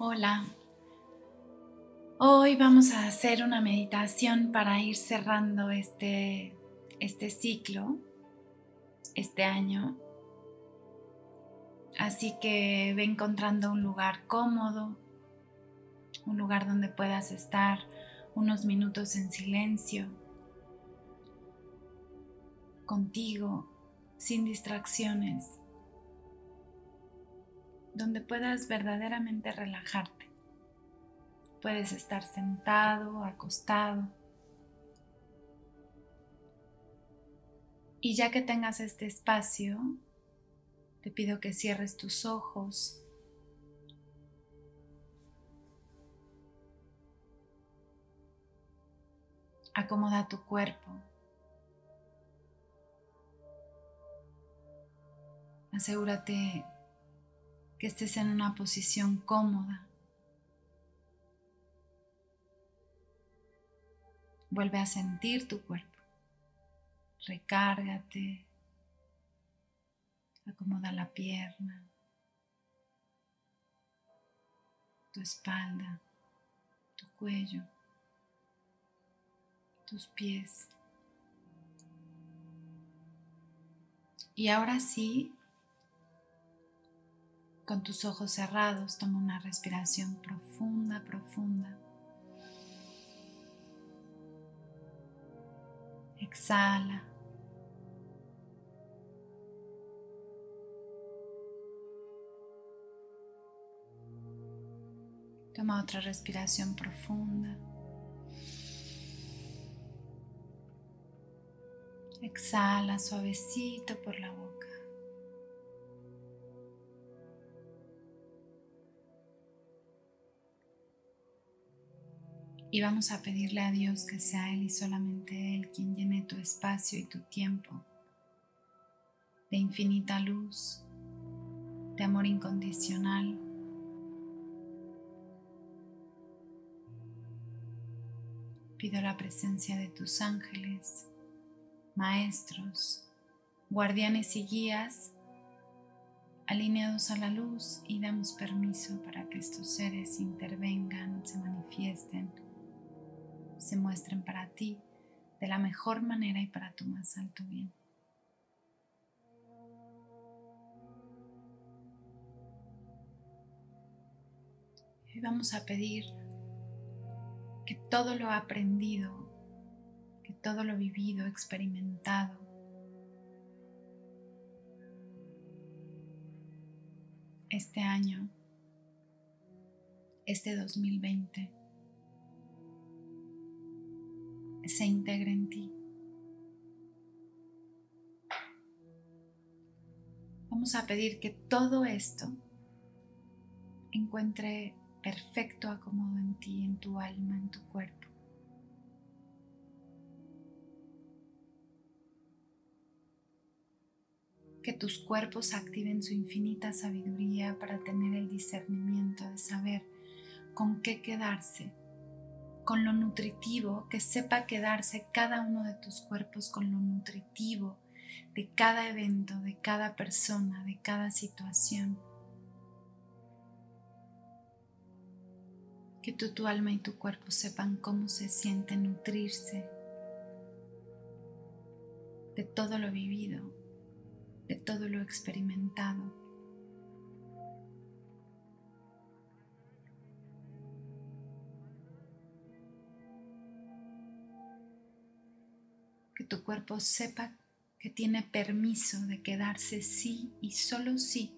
Hola. Hoy vamos a hacer una meditación para ir cerrando este, este ciclo, este año. Así que ve encontrando un lugar cómodo, un lugar donde puedas estar unos minutos en silencio, contigo, sin distracciones donde puedas verdaderamente relajarte. Puedes estar sentado, acostado. Y ya que tengas este espacio, te pido que cierres tus ojos. Acomoda tu cuerpo. Asegúrate que estés en una posición cómoda. Vuelve a sentir tu cuerpo. Recárgate. Acomoda la pierna, tu espalda, tu cuello, tus pies. Y ahora sí, con tus ojos cerrados, toma una respiración profunda, profunda. Exhala. Toma otra respiración profunda. Exhala suavecito por la boca. Y vamos a pedirle a Dios que sea Él y solamente Él quien llene tu espacio y tu tiempo de infinita luz, de amor incondicional. Pido la presencia de tus ángeles, maestros, guardianes y guías alineados a la luz y damos permiso para que estos seres intervengan, se manifiesten se muestren para ti de la mejor manera y para tu más alto bien. Hoy vamos a pedir que todo lo aprendido, que todo lo vivido, experimentado, este año, este 2020, se integre en ti. Vamos a pedir que todo esto encuentre perfecto acomodo en ti, en tu alma, en tu cuerpo. Que tus cuerpos activen su infinita sabiduría para tener el discernimiento de saber con qué quedarse con lo nutritivo, que sepa quedarse cada uno de tus cuerpos con lo nutritivo de cada evento, de cada persona, de cada situación. Que tu, tu alma y tu cuerpo sepan cómo se siente nutrirse de todo lo vivido, de todo lo experimentado. Tu cuerpo sepa que tiene permiso de quedarse sí y solo sí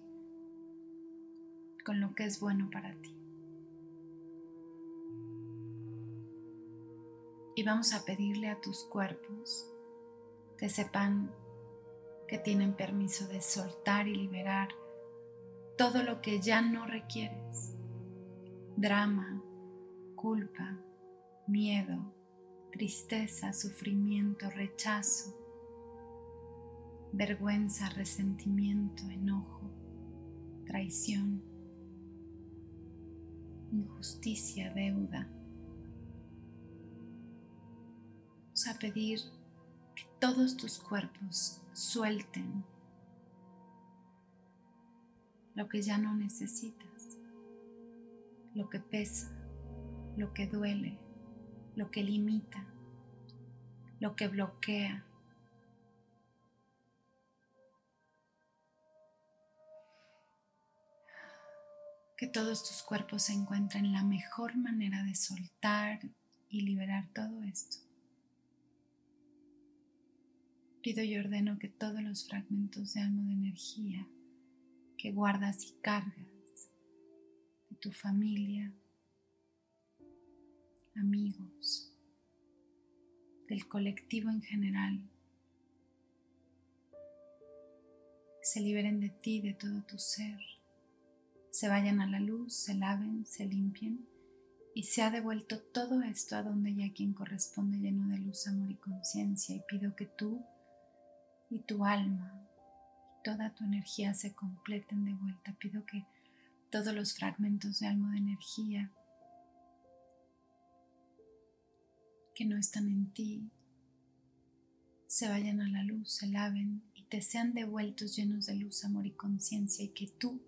con lo que es bueno para ti. Y vamos a pedirle a tus cuerpos que sepan que tienen permiso de soltar y liberar todo lo que ya no requieres. Drama, culpa, miedo, tristeza, sufrimiento, rechazo, vergüenza, resentimiento, enojo, traición, injusticia, deuda. Vamos a pedir que todos tus cuerpos suelten lo que ya no necesitas lo que pesa, lo que duele, lo que limita, lo que bloquea. Que todos tus cuerpos se encuentren la mejor manera de soltar y liberar todo esto. Pido y ordeno que todos los fragmentos de alma de energía que guardas y cargas de tu familia, amigos, del colectivo en general, se liberen de ti, de todo tu ser, se vayan a la luz, se laven, se limpien y se ha devuelto todo esto a donde ya quien corresponde lleno de luz, amor y conciencia y pido que tú y tu alma y toda tu energía se completen de vuelta. Pido que todos los fragmentos de alma de energía que no están en ti se vayan a la luz, se laven y te sean devueltos llenos de luz, amor y conciencia y que tú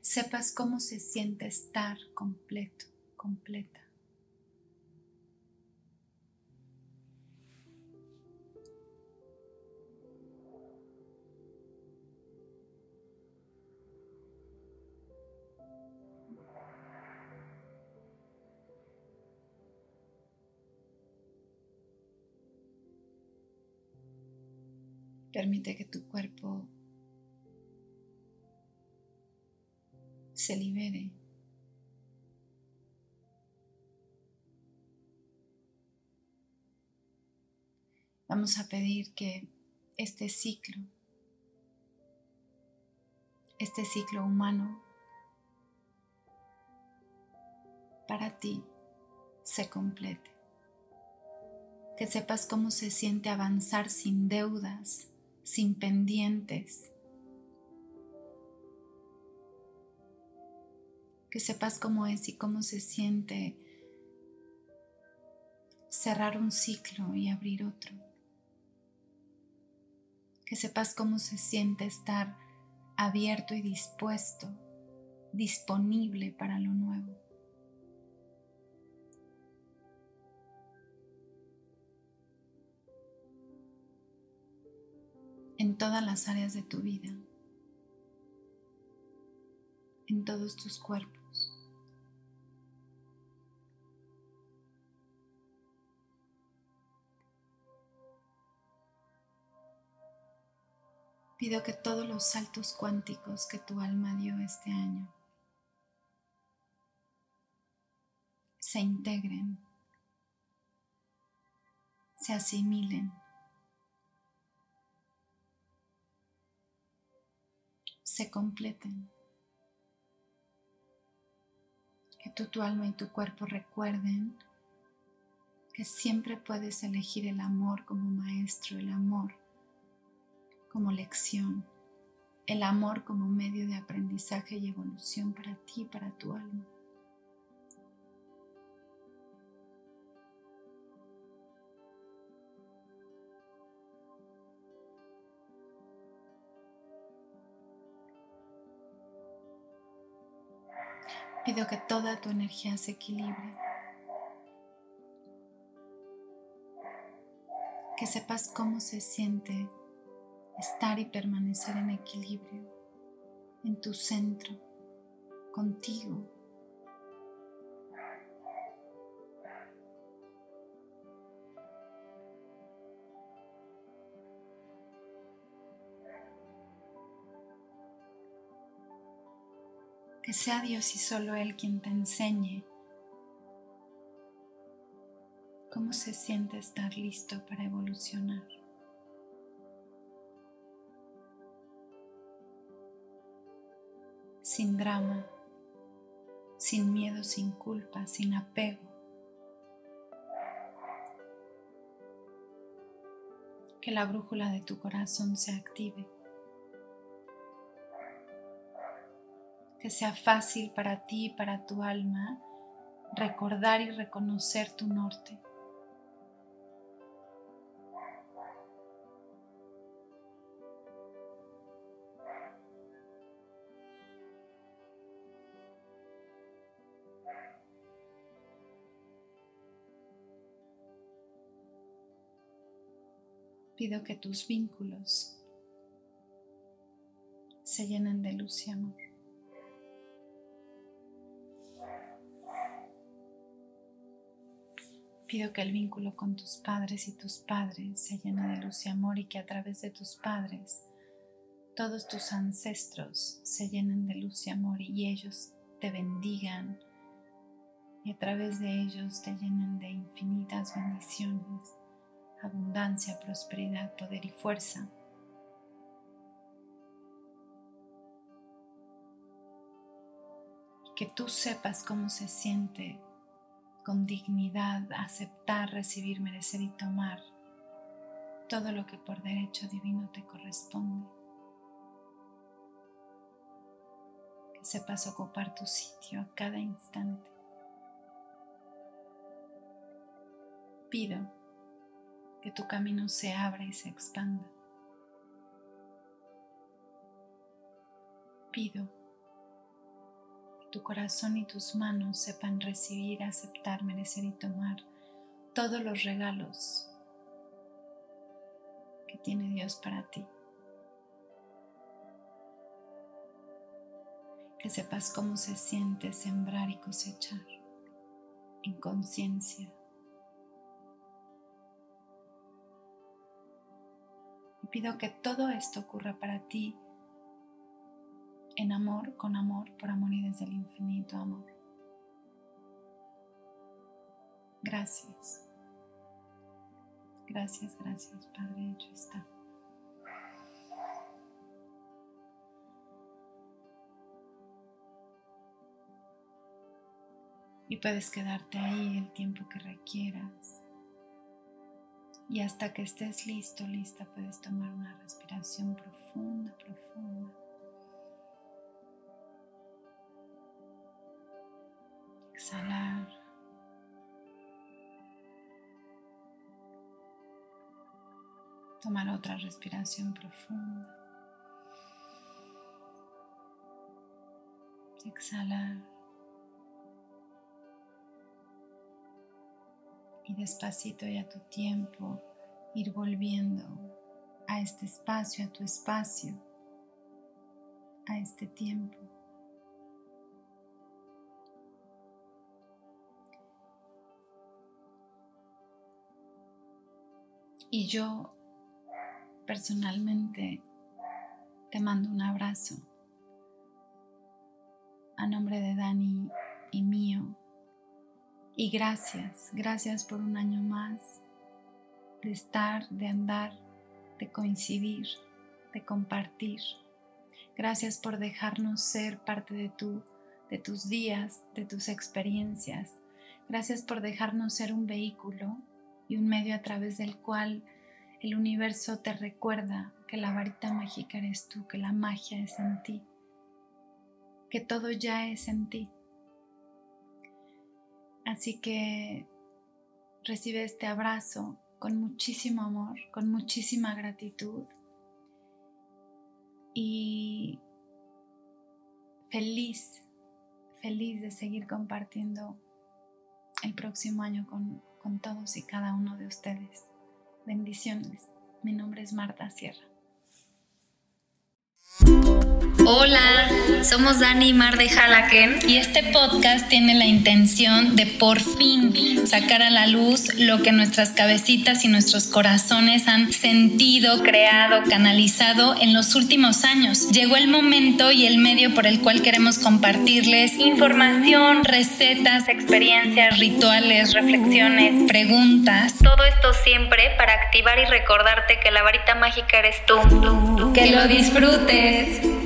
sepas cómo se siente estar completo, completa. Permite que tu cuerpo se libere. Vamos a pedir que este ciclo, este ciclo humano, para ti se complete. Que sepas cómo se siente avanzar sin deudas, sin pendientes. Que sepas cómo es y cómo se siente cerrar un ciclo y abrir otro. Que sepas cómo se siente estar abierto y dispuesto, disponible para lo nuevo. En todas las áreas de tu vida, en todos tus cuerpos. Pido que todos los saltos cuánticos que tu alma dio este año se integren, se asimilen completen. Que tú, tu alma y tu cuerpo recuerden que siempre puedes elegir el amor como maestro, el amor como lección, el amor como medio de aprendizaje y evolución para ti, para tu alma. Pido que toda tu energía se equilibre. Que sepas cómo se siente estar y permanecer en equilibrio en tu centro, contigo, que sea Dios y solo Él quien te enseñe cómo se siente estar listo para evolucionar. Sin drama, sin miedo, sin culpa, sin apego. Que la brújula de tu corazón se active. que sea fácil para ti, y para tu alma, recordar y reconocer tu norte. pido que tus vínculos se llenen de luz y amor. Pido que el vínculo con tus padres y tus padres se llene de luz y amor y que a través de tus padres todos tus ancestros se llenen de luz y amor y ellos te bendigan y a través de ellos te llenen de infinitas bendiciones, abundancia, prosperidad, poder y fuerza. que tú sepas cómo se siente con dignidad aceptar, recibir, merecer y tomar todo lo que por derecho divino te corresponde. Que sepas ocupar tu sitio a cada instante. Pido que tu camino se abra y se expanda. Pido tu corazón y tus manos sepan recibir, aceptar, merecer y tomar todos los regalos que tiene Dios para ti. Que sepas cómo se siente sembrar y cosechar en conciencia. Y pido que todo esto ocurra para ti en amor, con amor, por amor y desde el infinito amor. Gracias. Gracias, gracias, Padre, hecho está. Y puedes quedarte ahí el tiempo que requieras. Y hasta que estés listo, lista, puedes tomar una respiración profunda, profunda. Exhalar. Tomar otra respiración profunda. Exhalar. Y despacito y a tu tiempo ir volviendo a este espacio, a tu espacio, a este tiempo. Y yo personalmente te mando un abrazo a nombre de Dani y mío. Y gracias, gracias por un año más de estar, de andar, de coincidir, de compartir. Gracias por dejarnos ser parte de tu de tus días, de tus experiencias. Gracias por dejarnos ser un vehículo y un medio a través del cual el universo te recuerda que la varita mágica eres tú, que la magia es en ti, que todo ya es en ti. Así que recibe este abrazo con muchísimo amor, con muchísima gratitud y feliz, feliz de seguir compartiendo el próximo año con, con todos y cada uno de ustedes. Bendiciones. Mi nombre es Marta Sierra. Hola, somos Dani y Mar de Halaken y este podcast tiene la intención de por fin sacar a la luz lo que nuestras cabecitas y nuestros corazones han sentido, creado, canalizado en los últimos años. Llegó el momento y el medio por el cual queremos compartirles información, recetas, experiencias, rituales, reflexiones, preguntas. Todo esto siempre para activar y recordarte que la varita mágica eres tú. Que lo disfrutes. minutes.